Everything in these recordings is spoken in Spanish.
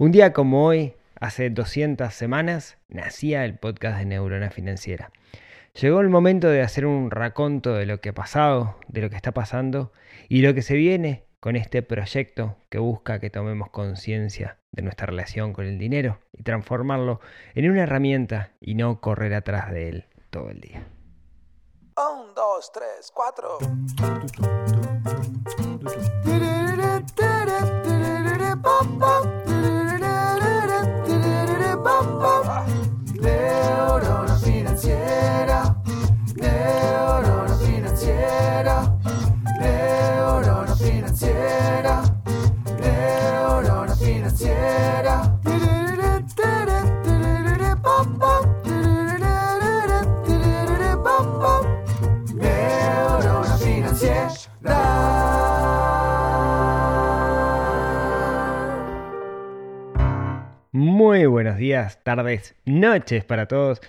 Un día como hoy, hace 200 semanas, nacía el podcast de Neurona Financiera. Llegó el momento de hacer un raconto de lo que ha pasado, de lo que está pasando y lo que se viene con este proyecto que busca que tomemos conciencia de nuestra relación con el dinero y transformarlo en una herramienta y no correr atrás de él todo el día. Un, dos, tres, cuatro. Muy buenos días, tardes, noches para todos.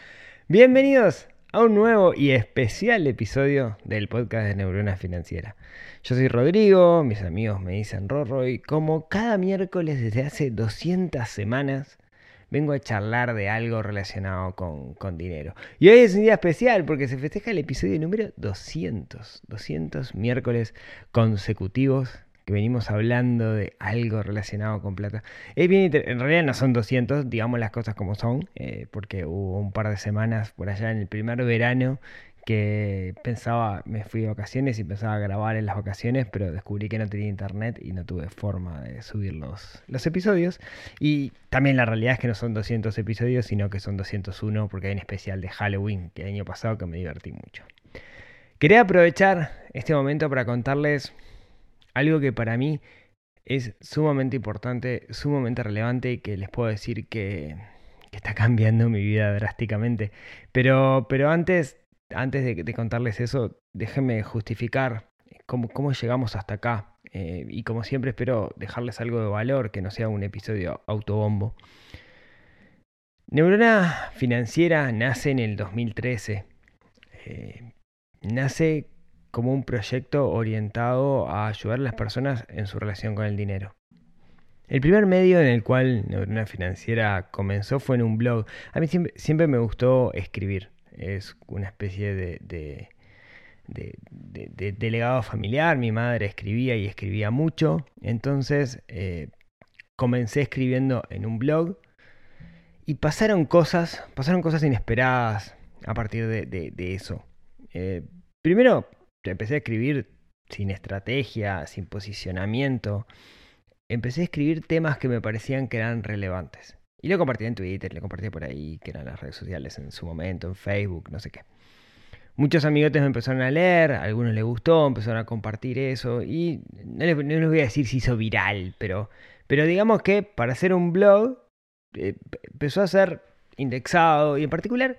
Bienvenidos a un nuevo y especial episodio del podcast de Neurona Financiera. Yo soy Rodrigo, mis amigos me dicen Rorro y como cada miércoles desde hace 200 semanas vengo a charlar de algo relacionado con, con, dinero. Y hoy es un día especial porque se festeja el episodio número 200. 200 miércoles consecutivos venimos hablando de algo relacionado con plata. En realidad no son 200, digamos las cosas como son, eh, porque hubo un par de semanas por allá en el primer verano que pensaba, me fui de vacaciones y pensaba grabar en las vacaciones, pero descubrí que no tenía internet y no tuve forma de subir los, los episodios. Y también la realidad es que no son 200 episodios, sino que son 201 porque hay un especial de Halloween que el año pasado que me divertí mucho. Quería aprovechar este momento para contarles algo que para mí es sumamente importante, sumamente relevante y que les puedo decir que, está cambiando mi vida drásticamente. Pero, pero antes antes de, contarles eso, déjenme justificar cómo, cómo llegamos hasta acá. Eh, y como siempre espero dejarles algo de valor, que no sea un episodio autobombo. Neurona Financiera nace en el 2013. Eh, nace como un proyecto orientado a ayudar a las personas en su relación con el dinero. El primer medio en el cual Neurona Financiera comenzó fue en un blog. A mí siempre, me gustó escribir es una especie de, de, de, de, de, legado familiar. Mi madre escribía y escribía mucho. Entonces eh, comencé escribiendo en un blog y pasaron cosas, pasaron cosas inesperadas a partir de, eso. Eh, primero empecé a escribir sin estrategia, sin posicionamiento. Empecé a escribir temas que me parecían que eran relevantes. Y lo compartí en Twitter, lo compartí por ahí, que eran las redes sociales en su momento, en Facebook, no sé qué. Muchos amigotes me empezaron a leer, a algunos les gustó, empezaron a compartir eso. Y no les, voy a decir si hizo viral, pero, pero digamos que para hacer un blog eh, empezó a ser indexado. Y en particular,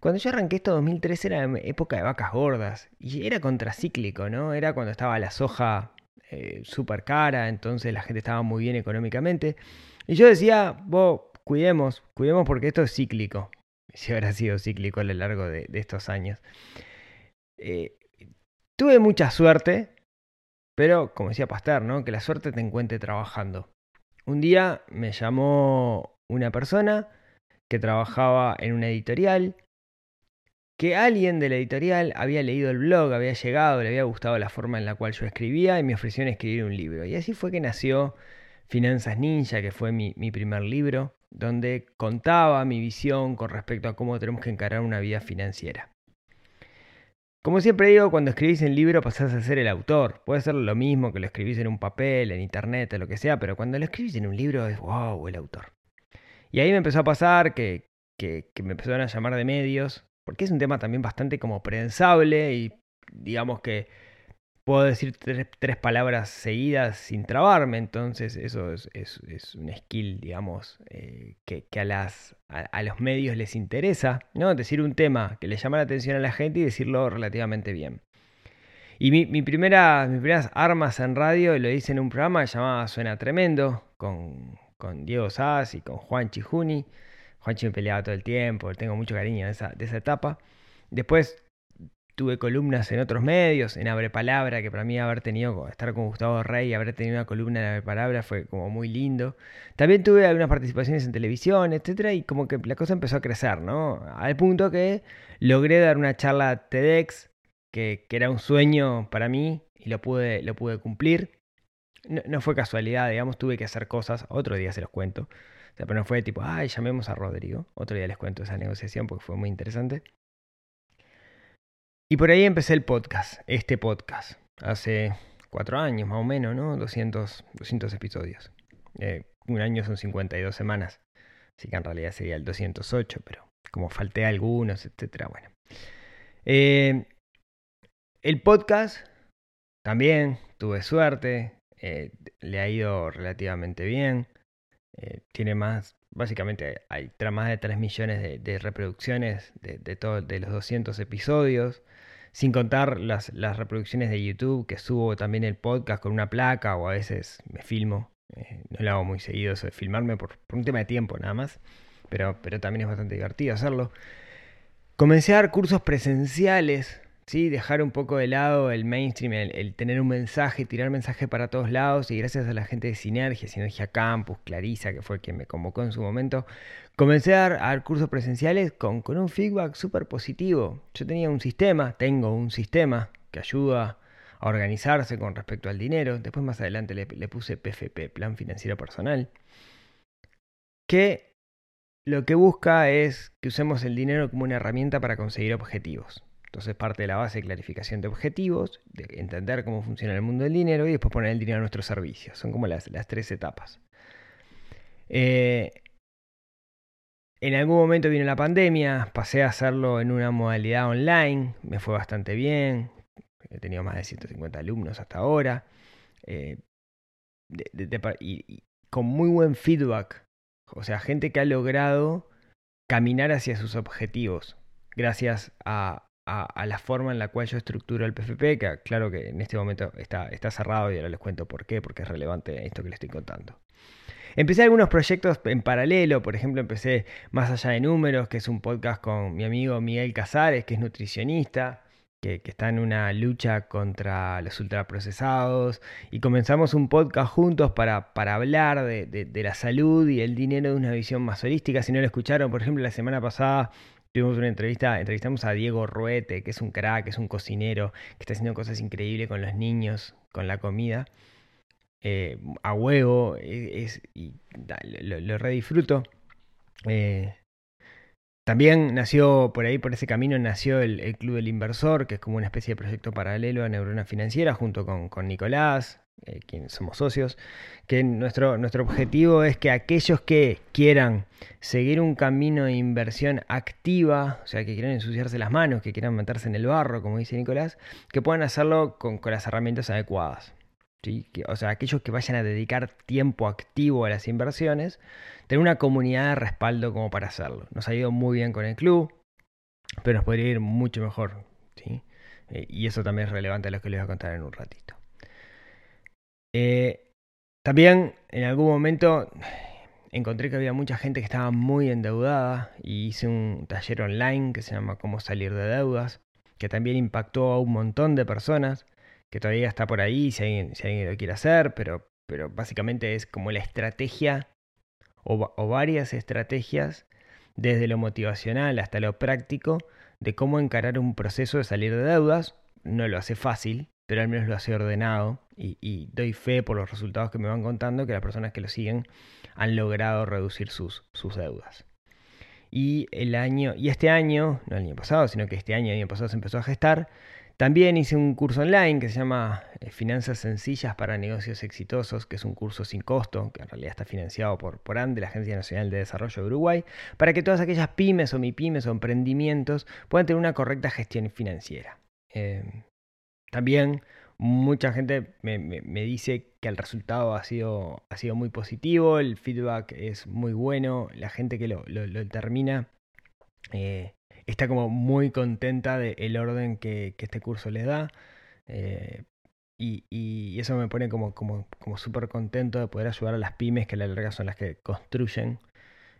cuando yo arranqué esto 2013 era época de vacas gordas. Y era contracíclico, ¿no? Era cuando estaba la soja eh, súper cara, entonces la gente estaba muy bien económicamente. Y yo decía, vos cuidemos, cuidemos porque esto es cíclico. Si habrá sido cíclico a lo largo de, estos años. Eh, tuve mucha suerte, pero como decía Pasteur, ¿no? Que la suerte te encuentre trabajando. Un día me llamó una persona que trabajaba en una editorial, que alguien de la editorial había leído el blog, había llegado, le había gustado la forma en la cual yo escribía y me ofreció escribir un libro. Y así fue que nació Finanzas Ninja, que fue mi, primer libro donde contaba mi visión con respecto a cómo tenemos que encarar una vida financiera. Como siempre digo, cuando escribís en libro pasás a ser el autor. Puede ser lo mismo que lo escribís en un papel, en internet, lo que sea, pero cuando lo escribís en un libro es wow, el autor. Y ahí me empezó a pasar que, que me empezaron a llamar de medios, porque es un tema también bastante como prensable y digamos que puedo decir tres, palabras seguidas sin trabarme, entonces eso es, es, es un skill, digamos, eh, que, a, las, a, los medios les interesa, ¿no? Decir un tema que le llama la atención a la gente y decirlo relativamente bien. Y mi, mi primera, mis primeras armas en radio lo hice en un programa llamado Suena Tremendo, con, con Diego Sass y con Juan Chijuni. Juanchi me peleaba todo el tiempo, tengo mucho cariño de esa, de esa etapa. Después tuve columnas en otros medios, en Abre Palabra, que para mí haber tenido, estar con Gustavo Rey, haber tenido una columna en Abre Palabra fue como muy lindo. También tuve algunas participaciones en televisión, etcétera, y como que la cosa empezó a crecer, ¿no? Al punto que logré dar una charla TEDx, que, que era un sueño para mí, y lo pude, lo pude cumplir. No, no, fue casualidad, digamos, tuve que hacer cosas, otro día se los cuento. Pero no fue tipo, ay, llamemos a Rodrigo. Otro día les cuento esa negociación porque fue muy interesante. Y por ahí empecé el podcast, este podcast, hace cuatro años más o menos, ¿no? 200, 200 episodios. Eh, un año son 52 semanas, así que en realidad sería el 208, pero como falté algunos, etcétera, bueno. Eh, el podcast también tuve suerte, eh, le ha ido relativamente bien. Eh, tiene más, básicamente hay más de 3 millones de, reproducciones de, de, de los 200 episodios. Sin contar las, las, reproducciones de YouTube, que subo también el podcast con una placa o a veces me filmo. Eh, no lo hago muy seguido eso de filmarme por, por un tema de tiempo nada más. Pero, pero también es bastante divertido hacerlo. Comencé a dar cursos presenciales ¿sí? dejar un poco de lado el mainstream, el, el, tener un mensaje, tirar mensaje para todos lados y gracias a la gente de Sinergia, Sinergia Campus, Clarisa, que fue quien me convocó en su momento, comencé a dar, cursos presenciales con, con un feedback súper positivo. Yo tenía un sistema, tengo un sistema que ayuda a organizarse con respecto al dinero, después más adelante le puse PFP, Plan Financiero Personal, que lo que busca es que usemos el dinero como una herramienta para conseguir objetivos. Entonces parte de la base de clarificación de objetivos, de entender cómo funciona el mundo del dinero y después poner el dinero a nuestro servicio. Son como las, tres etapas. Eh, en algún momento vino la pandemia, pasé a hacerlo en una modalidad online, me fue bastante bien, he tenido más de 150 alumnos hasta ahora, eh, y con muy buen feedback, o sea, gente que ha logrado caminar hacia sus objetivos gracias a, a, la forma en la cual yo estructuro el PFP, que claro que en este momento está, está cerrado y ahora les cuento por qué, porque es relevante esto que les estoy contando. Empecé algunos proyectos en paralelo, por ejemplo empecé Más allá de números, que es un podcast con mi amigo Miguel Casares, que es nutricionista, que, que, está en una lucha contra los ultraprocesados, y comenzamos un podcast juntos para, para hablar de, de, de la salud y el dinero de una visión más holística. Si no lo escucharon, por ejemplo, la semana pasada Tuvimos una entrevista, entrevistamos a Diego Ruete, que es un crack, que es un cocinero, que está haciendo cosas increíbles con los niños, con la comida. Eh, a huevo, es, y lo, lo re disfruto. Eh, también nació por ahí, por ese camino, nació el, el, Club del Inversor, que es como una especie de proyecto paralelo a Neurona Financiera, junto con, con Nicolás, eh, quienes somos socios, que nuestro, nuestro objetivo es que aquellos que quieran seguir un camino de inversión activa, o sea, que quieran ensuciarse las manos, que quieran meterse en el barro, como dice Nicolás, que puedan hacerlo con, con las herramientas adecuadas. ¿sí? Que, o sea, aquellos que vayan a dedicar tiempo activo a las inversiones, tener una comunidad de respaldo como para hacerlo. Nos ha ido muy bien con el club, pero nos podría ir mucho mejor. ¿sí? Eh, y eso también es relevante a lo que les voy a contar en un ratito. Eh, también en algún momento encontré que había mucha gente que estaba muy endeudada y hice un taller online que se llama Cómo salir de deudas, que también impactó a un montón de personas, que todavía está por ahí si alguien, si alguien lo quiere hacer, pero, pero básicamente es como la estrategia o, o varias estrategias desde lo motivacional hasta lo práctico de cómo encarar un proceso de salir de deudas. No lo hace fácil, pero al menos lo hace ordenado y, doy fe por los resultados que me van contando que las personas que lo siguen han logrado reducir sus, sus deudas. Y el año, y este año, no el año pasado, sino que este año, el año pasado se empezó a gestar, también hice un curso online que se llama eh, Finanzas Sencillas para Negocios Exitosos, que es un curso sin costo, que en realidad está financiado por, por ANDE, la Agencia Nacional de Desarrollo de Uruguay, para que todas aquellas pymes o mipymes o emprendimientos puedan tener una correcta gestión financiera. Eh, también mucha gente me, me, dice que el resultado ha sido, ha sido muy positivo, el feedback es muy bueno, la gente que lo, lo, termina eh, está como muy contenta del de orden que, que, este curso les da. Eh, y, y, eso me pone como, como, como súper contento de poder ayudar a las pymes, que a la larga son las que construyen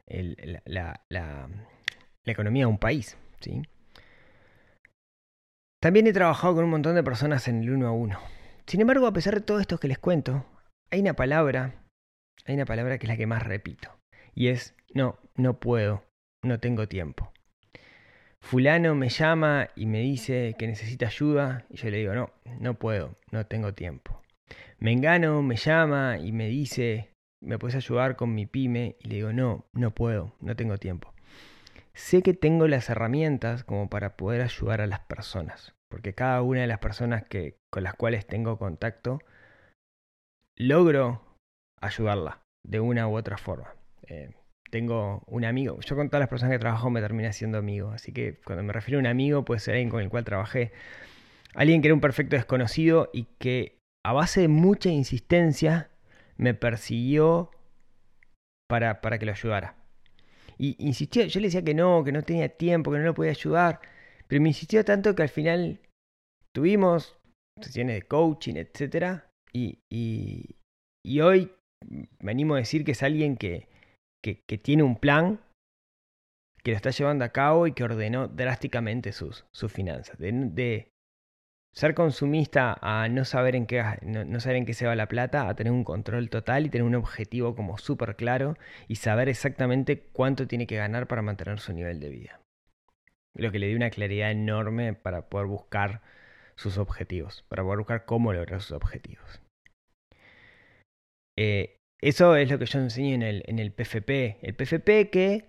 la, la, la, economía de un país. ¿sí? También he trabajado con un montón de personas en el uno a uno. Sin embargo, a pesar de todo esto que les cuento, hay una palabra, hay una palabra que es la que más repito. Y es, no, no puedo, no tengo tiempo. Fulano me llama y me dice que necesita ayuda y yo le digo, no, no puedo, no tengo tiempo. Mengano me llama y me dice, ¿me puedes ayudar con mi pyme? Y le digo, no, no puedo, no tengo tiempo. Sé que tengo las herramientas como para poder ayudar a las personas, porque cada una de las personas que, con las cuales tengo contacto, logro ayudarla de una u otra forma. Eh, tengo un amigo, yo con todas las personas que trabajo me terminé siendo amigo, así que cuando me refiero a un amigo puede ser alguien con el cual trabajé, alguien que era un perfecto desconocido y que a base de mucha insistencia me persiguió para, para que lo ayudara. Y insistió, yo le decía que no, que no tenía tiempo, que no lo podía ayudar, pero me insistió tanto que al final tuvimos sesiones de coaching, etc. Y, y, y hoy me animo a decir que es alguien que, que, tiene un plan, que lo está llevando a cabo y que ordenó drásticamente sus, sus finanzas. Ser consumista a no saber, en qué, no, saber en qué se va la plata, a tener un control total y tener un objetivo como súper claro y saber exactamente cuánto tiene que ganar para mantener su nivel de vida. Lo que le dio una claridad enorme para poder buscar sus objetivos, para poder buscar cómo lograr sus objetivos. Eh, eso es lo que yo enseño en el, en el PFP. El PFP que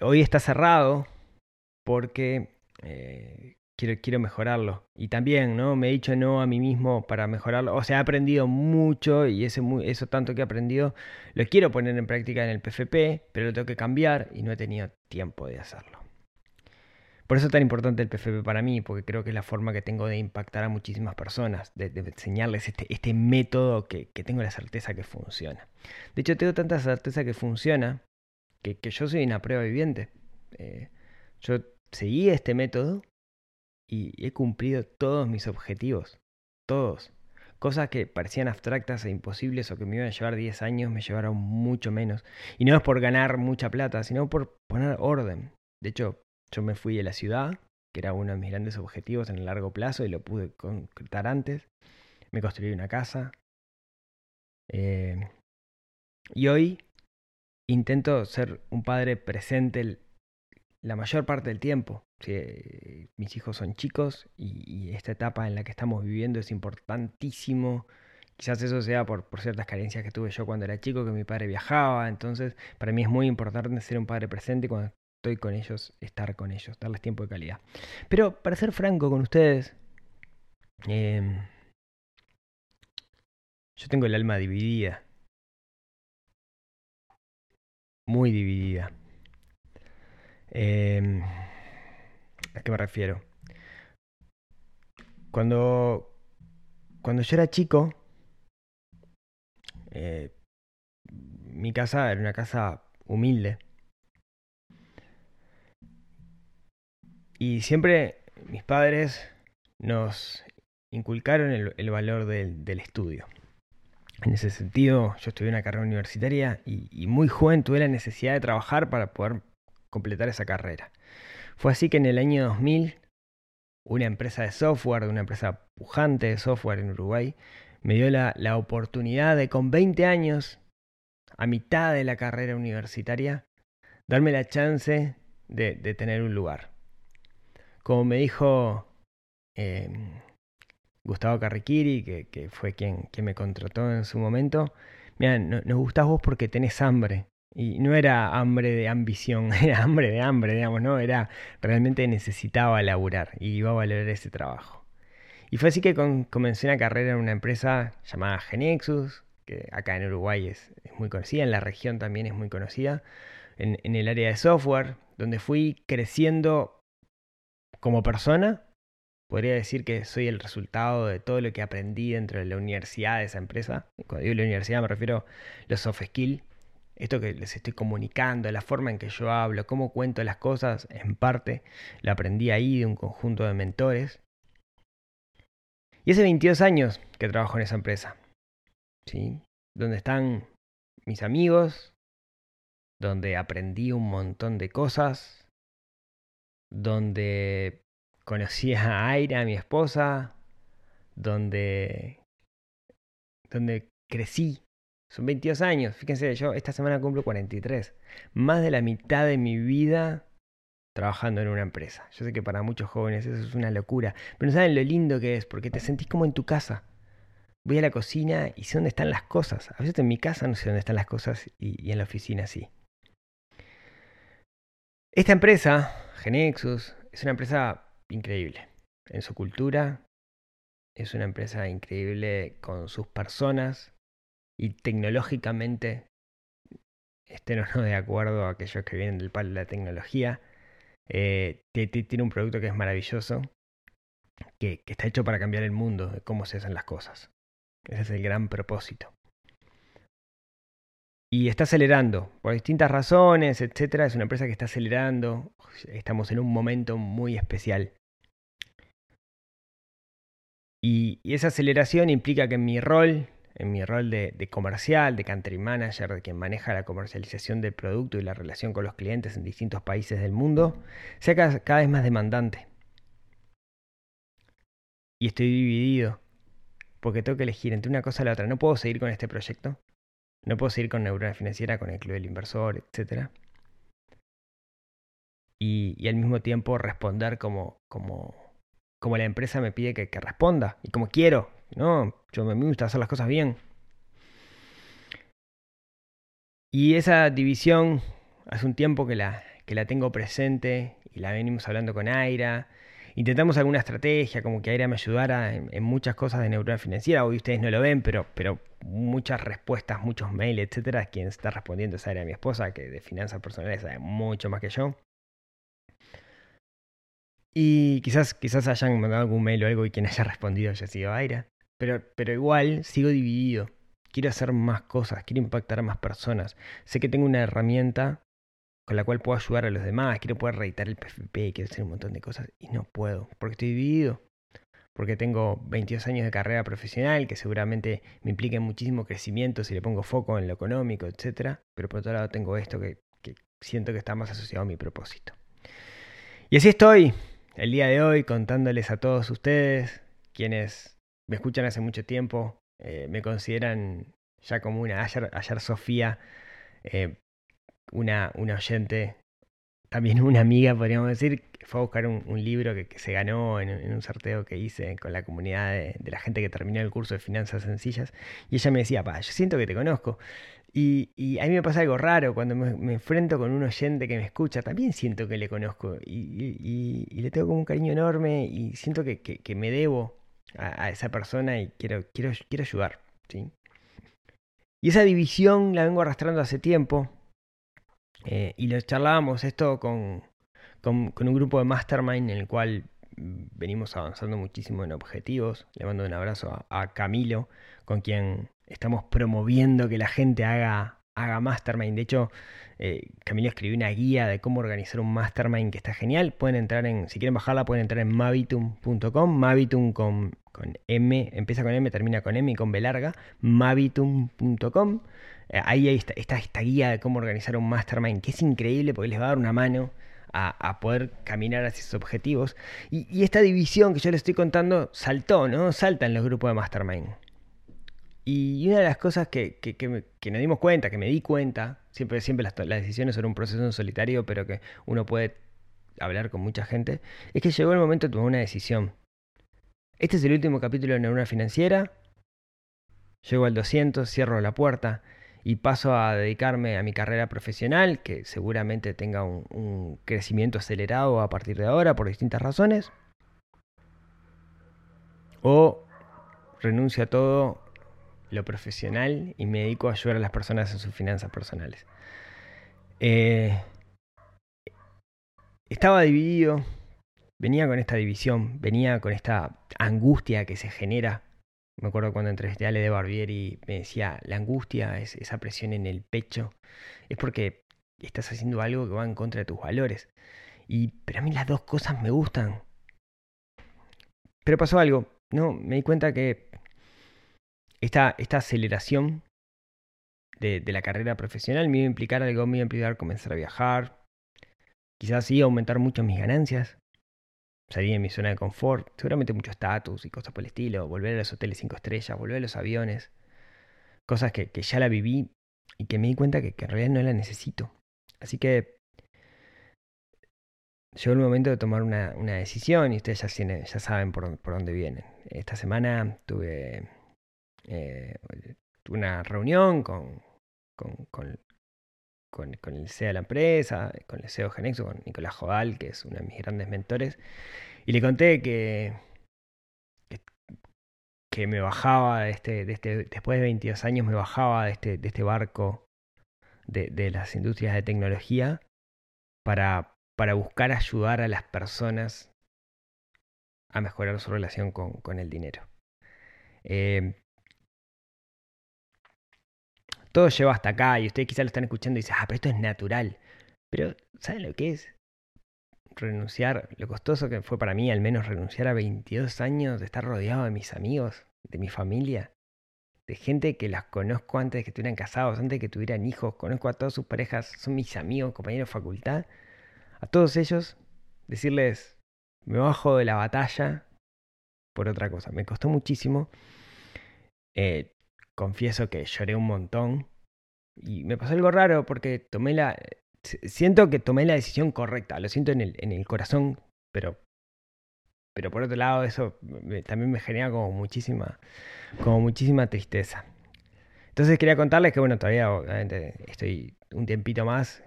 hoy está cerrado porque eh, quiero, quiero mejorarlo. Y también, ¿no? Me he dicho no a mí mismo para mejorarlo. O sea, he aprendido mucho y ese, eso tanto que he aprendido lo quiero poner en práctica en el PFP, pero lo tengo que cambiar y no he tenido tiempo de hacerlo. Por eso es tan importante el PFP para mí, porque creo que es la forma que tengo de impactar a muchísimas personas, de, enseñarles este, este método que, que, tengo la certeza que funciona. De hecho, tengo tanta certeza que funciona que, que yo soy una prueba viviente. Eh, yo seguí este método y he cumplido todos mis objetivos. Todos. Cosas que parecían abstractas e imposibles o que me iban a llevar 10 años me llevaron mucho menos. Y no es por ganar mucha plata, sino por poner orden. De hecho, yo me fui de la ciudad, que era uno de mis grandes objetivos en el largo plazo y lo pude concretar antes. Me construí una casa. Eh, y hoy intento ser un padre presente la mayor parte del tiempo. Mis hijos son chicos y, esta etapa en la que estamos viviendo es importantísimo. Quizás eso sea por, por, ciertas carencias que tuve yo cuando era chico, que mi padre viajaba. Entonces, para mí es muy importante ser un padre presente y cuando estoy con ellos, estar con ellos, darles tiempo de calidad. Pero para ser franco con ustedes, eh, yo tengo el alma dividida. Muy dividida. Eh, ¿A qué me refiero? Cuando, cuando yo era chico, eh, mi casa era una casa humilde. Y siempre mis padres nos inculcaron el, valor del, estudio. En ese sentido, yo estudié una carrera universitaria y muy joven tuve la necesidad de trabajar para poder completar esa carrera. Fue así que en el año 2000, una empresa de software, una empresa pujante de software en Uruguay, me dio la, la oportunidad de con 20 años, a mitad de la carrera universitaria, darme la chance de, de tener un lugar. Como me dijo eh, Gustavo Carriquiri, que, que fue quien, quien, me contrató en su momento, mira, no, nos gustás vos porque tenés hambre. Y no era hambre de ambición, era hambre de hambre, digamos, ¿no? Era realmente necesitaba laburar y iba a valorar ese trabajo. Y fue así que comencé una carrera en una empresa llamada Genexus, que acá en Uruguay es, es, muy conocida, en la región también es muy conocida, en, en el área de software, donde fui creciendo como persona. Podría decir que soy el resultado de todo lo que aprendí dentro de la universidad de esa empresa. Cuando digo la universidad me refiero a los soft skills esto que les estoy comunicando, la forma en que yo hablo, cómo cuento las cosas, en parte lo aprendí ahí de un conjunto de mentores. Y hace 22 años que trabajo en esa empresa, ¿sí? Donde están mis amigos, donde aprendí un montón de cosas, donde conocí a Aira, mi esposa, donde, donde crecí. Son 22 años, fíjense, yo esta semana cumplo 43. Más de la mitad de mi vida trabajando en una empresa. Yo sé que para muchos jóvenes eso es una locura, pero no saben lo lindo que es, porque te sentís como en tu casa. Voy a la cocina y sé dónde están las cosas. A veces en mi casa no sé dónde están las cosas y, y en la oficina sí. Esta empresa, Genexus, es una empresa increíble en su cultura, es una empresa increíble con sus personas y tecnológicamente, estén o no de acuerdo a aquellos que vienen del palo de la tecnología, eh, tiene un producto que es maravilloso, que, que está hecho para cambiar el mundo, de cómo se hacen las cosas. Ese es el gran propósito. Y está acelerando, por distintas razones, etcétera. Es una empresa que está acelerando. Estamos en un momento muy especial. Y, y esa aceleración implica que mi rol, en mi rol de, de, comercial, de country manager, de quien maneja la comercialización del producto y la relación con los clientes en distintos países del mundo, sea cada, cada vez más demandante. Y estoy dividido, porque tengo que elegir entre una cosa y la otra. No puedo seguir con este proyecto, no puedo seguir con Neurona Financiera, con el Club del Inversor, etc. Y, al mismo tiempo responder como, como, como la empresa me pide que responda y como quiero. No, yo me gusta hacer las cosas bien. Y esa división hace un tiempo que la, que la tengo presente y la venimos hablando con Aira. Intentamos alguna estrategia, como que Aira me ayudara en, muchas cosas de neurona financiera. Hoy ustedes no lo ven, pero, pero muchas respuestas, muchos mails, etcétera. Quien está respondiendo es Aira, mi esposa, que de finanzas personales sabe mucho más que yo. Y quizás, quizás hayan mandado algún mail o algo y quien haya respondido haya sido Aira. Pero, pero igual sigo dividido. Quiero hacer más cosas, quiero impactar a más personas. Sé que tengo una herramienta con la cual puedo ayudar a los demás, quiero poder reeditar el PFP, quiero hacer un montón de cosas y no puedo, porque estoy dividido. Porque tengo 22 años de carrera profesional que seguramente me impliquen muchísimo crecimiento si le pongo foco en lo económico, etc. Pero por otro lado tengo esto que, que siento que está más asociado a mi propósito. Y así estoy el día de hoy contándoles a todos ustedes, quienes me escuchan hace mucho tiempo, eh, me consideran ya como una. Ayer, ayer Sofía, eh, una, una oyente, también una amiga, podríamos decir, fue a buscar un, libro que, que, se ganó en, un sorteo que hice con la comunidad de, la gente que terminó el curso de finanzas sencillas. Y ella me decía, pa, yo siento que te conozco. Y, y, a mí me pasa algo raro cuando me, enfrento con un oyente que me escucha, también siento que le conozco y, y le tengo como un cariño enorme y siento que, que me debo a, esa persona y quiero, quiero, quiero ayudar. ¿sí? Y esa división la vengo arrastrando hace tiempo. Eh, y lo charlábamos esto con, con, un grupo de mastermind en el cual venimos avanzando muchísimo en objetivos. Le mando un abrazo a Camilo, con quien estamos promoviendo que la gente haga, haga mastermind. De hecho, eh, Camilo escribió una guía de cómo organizar un mastermind que está genial. Pueden entrar en, si quieren bajarla, pueden entrar en mavitum.com. Mavitum con, con M, empieza con M, termina con M y con B larga. Mavitum.com. Eh, ahí está, esta guía de cómo organizar un mastermind que es increíble porque les va a dar una mano. A, a, poder caminar hacia sus objetivos. Y, y, esta división que yo les estoy contando saltó, ¿no? Salta en los grupos de Mastermind. Y una de las cosas que, que, nos dimos cuenta, que me di cuenta, siempre, siempre las, las, decisiones son un proceso en solitario, pero que uno puede hablar con mucha gente, es que llegó el momento de tomar una decisión. Este es el último capítulo de Neurona Financiera. Llego al 200, cierro la puerta y paso a dedicarme a mi carrera profesional, que seguramente tenga un, un crecimiento acelerado a partir de ahora por distintas razones. O renuncio a todo lo profesional y me dedico a ayudar a las personas en sus finanzas personales. Eh, estaba dividido, venía con esta división, venía con esta angustia que se genera. Me acuerdo cuando entrevisté a Ale de Barbieri, me decía, la angustia es esa presión en el pecho, es porque estás haciendo algo que va en contra de tus valores. Y, pero a mí las dos cosas me gustan. Pero pasó algo, no, me di cuenta que esta, esta aceleración de, de, la carrera profesional me iba a implicar algo, me iba a implicar comenzar a viajar, quizás sí aumentar mucho mis ganancias, salir de mi zona de confort, seguramente mucho estatus y cosas por el estilo, volver a los hoteles 5 estrellas, volver a los aviones, cosas que, que ya la viví y que me di cuenta que, en realidad no la necesito. Así que llegó el momento de tomar una, una decisión y ustedes ya, ya saben por, por dónde vienen. Esta semana tuve, eh, una reunión con, con, con, el CEO de la empresa, con el CEO Genexo, con Nicolás Joval, que es uno de mis grandes mentores, y le conté que, que, me bajaba este, este, después de 22 años me bajaba de este, de este barco de, de las industrias de tecnología para, para buscar ayudar a las personas a mejorar su relación con, con el dinero. Eh, todo lleva hasta acá y ustedes quizás lo están escuchando y dicen, ah, pero esto es natural. Pero, ¿saben lo que es? Renunciar, lo costoso que fue para mí al menos renunciar a 22 años de estar rodeado de mis amigos, de mi familia, de gente que las conozco antes de que estuvieran casados, antes de que tuvieran hijos, conozco a todas sus parejas, son mis amigos, compañeros de facultad. A todos ellos, decirles, me bajo de la batalla por otra cosa. Me costó muchísimo. Eh, confieso que lloré un montón. Y me pasó algo raro porque tomé la. Siento que tomé la decisión correcta. Lo siento en el, en el corazón, pero. Pero por otro lado, eso también me genera como muchísima. Como muchísima tristeza. Entonces quería contarles que, bueno, todavía obviamente estoy un tiempito más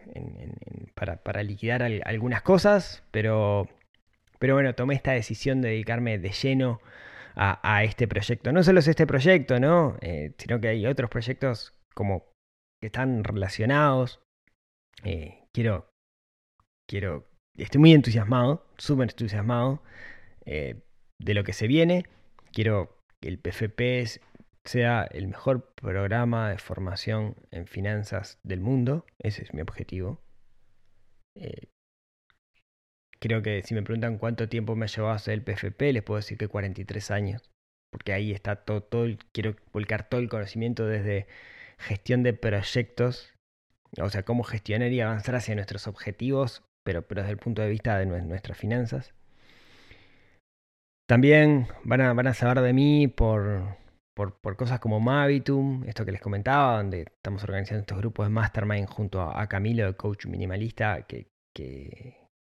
para, para liquidar al- algunas cosas, pero, pero bueno, tomé esta decisión de dedicarme de lleno a, este proyecto. No solo es este proyecto, ¿no? Eh, sino que hay otros proyectos como que están relacionados. Eh, quiero, quiero, estoy muy entusiasmado, súper entusiasmado eh, de lo que se viene. Quiero que el PFP sea el mejor programa de formación en finanzas del mundo. Ese es mi objetivo. Creo que si me preguntan cuánto tiempo me ha llevado a hacer el PFP, les puedo decir que 43 años. Porque ahí está todo, el- quiero volcar todo el conocimiento desde gestión de proyectos, o sea, cómo gestionar y avanzar hacia nuestros objetivos, pero, pero desde el punto de vista de nue- nuestras finanzas. También van a, van a saber de mí por, por, por cosas como Mavitum, esto que les comentaba, donde estamos organizando estos grupos de Mastermind junto a, Camilo, el coach minimalista, que,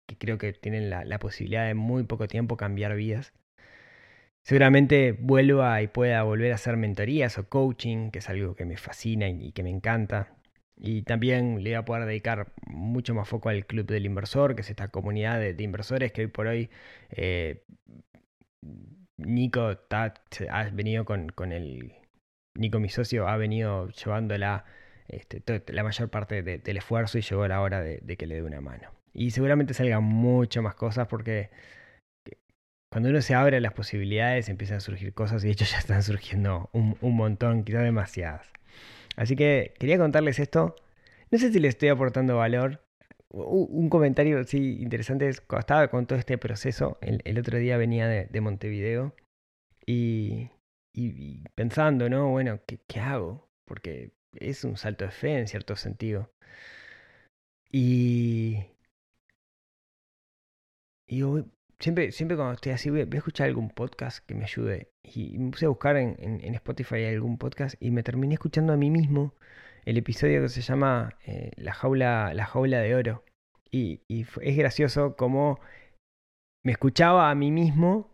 que creo que tienen la, posibilidad de muy poco tiempo cambiar vidas. Seguramente vuelva y pueda volver a hacer mentorías o coaching, que es algo que me fascina y, que me encanta. Y también le voy a poder dedicar mucho más foco al Club del Inversor, que es esta comunidad de, inversores que hoy por hoy eh, Nico ha venido con, con el. Nico, mi socio, ha venido llevándola este, la mayor parte de- del esfuerzo y llegó la hora de, de que le dé una mano. Y seguramente salgan mucho más cosas porque cuando uno se abre a las posibilidades empiezan a surgir cosas y de hecho ya están surgiendo un, un montón, quizás demasiadas. Así que quería contarles esto. No sé si les estoy aportando valor. Un comentario sí interesante es cuando estaba con todo este proceso. El, otro día venía de, de Montevideo y, pensando, ¿no? Bueno, ¿qué, qué hago? Porque es un salto de fe en cierto sentido. Y, y yo siempre, siempre cuando estoy así, voy, a- escuchar algún podcast que me ayude. Y me puse a buscar en, en- Spotify algún podcast y me terminé escuchando a mí mismo el episodio que se llama eh, La jaula, La jaula de oro. Y, es gracioso como me escuchaba a mí mismo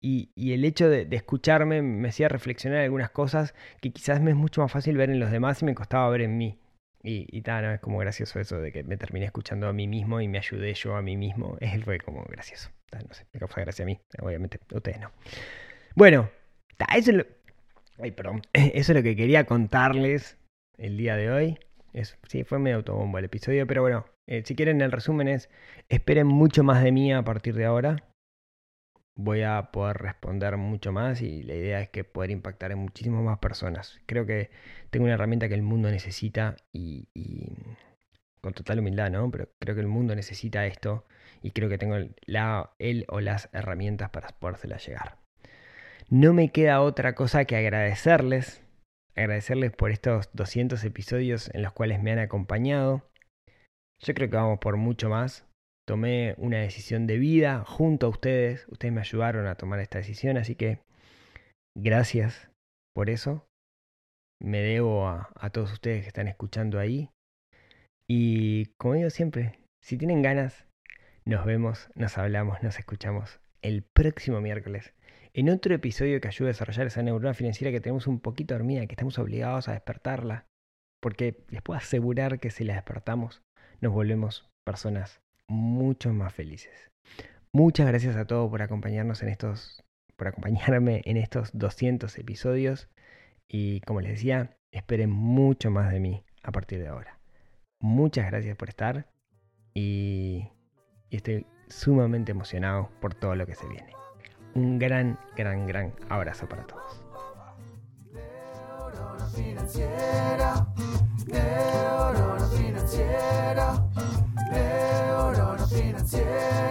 y, y el hecho de escucharme me hacía reflexionar algunas cosas que quizás me es mucho más fácil ver en los demás y me costaba ver en mí. Y, y tal, ¿no? es como gracioso eso de que me terminé escuchando a mí mismo y me ayudé yo a mí mismo. Es, fue como gracioso. Ta, no sé, me causa gracia a mí, obviamente, ustedes no. Bueno, ta, eso es lo, ay, perdón, eso es lo que quería contarles el día de hoy. Es, sí, fue medio autobombo el episodio, pero bueno, eh, si quieren el resumen es, esperen mucho más de mí a partir de ahora. Voy a poder responder mucho más y la idea es que poder impactar en muchísimas más personas. Creo que tengo una herramienta que el mundo necesita y, con total humildad, ¿no? Pero creo que el mundo necesita esto y creo que tengo la, el o las herramientas para podérselas llegar. No me queda otra cosa que agradecerles, agradecerles por estos 200 episodios en los cuales me han acompañado. Yo creo que vamos por mucho más. Tomé una decisión de vida junto a ustedes. Ustedes me ayudaron a tomar esta decisión, así que gracias por eso. Me debo a, todos ustedes que están escuchando ahí. Y como digo siempre, si tienen ganas, nos vemos, nos hablamos, nos escuchamos el próximo miércoles en otro episodio que ayude a desarrollar esa neurona financiera que tenemos un poquito dormida, que estamos obligados a despertarla. Porque les puedo asegurar que si la despertamos, nos volvemos personas mucho más felices. Muchas gracias a todos por acompañarnos en estos, por acompañarme en estos 200 episodios. Y como les decía, esperen mucho más de mí a partir de ahora. Muchas gracias por estar y, estoy sumamente emocionado por todo lo que se viene. Un gran, gran, gran abrazo para todos. Financiera,